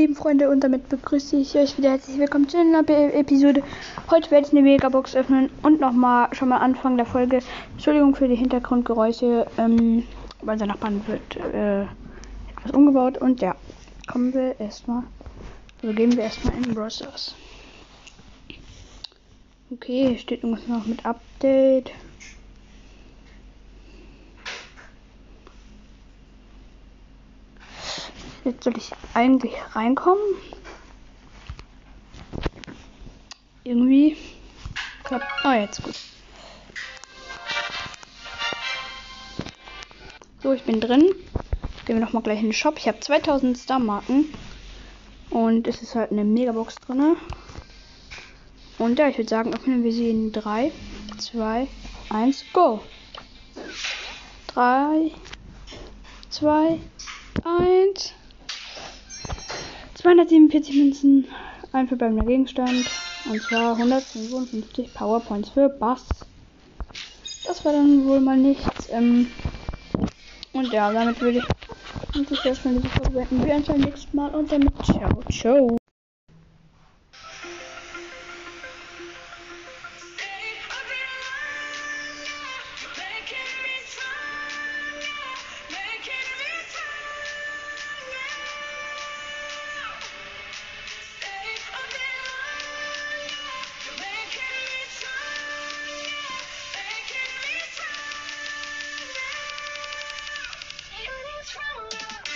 lieben Freunde, und damit begrüße ich euch wieder herzlich willkommen zu einer neuen Episode. Heute werde ich eine Megabox öffnen und nochmal schon mal Anfang der Folge. Entschuldigung für die Hintergrundgeräusche, ähm, weil der Nachbarn wird äh, etwas umgebaut. Und ja, kommen wir erstmal, also gehen wir erstmal in Browsers. Okay, steht irgendwas noch mit Update. Jetzt soll ich eigentlich reinkommen. Irgendwie klappt. Oh, jetzt gut. So, ich bin drin. Gehen wir nochmal gleich in den Shop. Ich habe 2000 Star-Marken. Und es ist halt eine Megabox drin. Und ja, ich würde sagen, öffnen wir sie in 3, 2, 1, go. 3, 2, 1. 247 Münzen, ein verbleibender Gegenstand. Und zwar 155 Powerpoints für Bass. Das war dann wohl mal nichts. Ähm, und ja, damit würde ich uns erstmal diese Folge beenden. Wir uns beim nächsten Mal und damit ciao, ciao. traveler.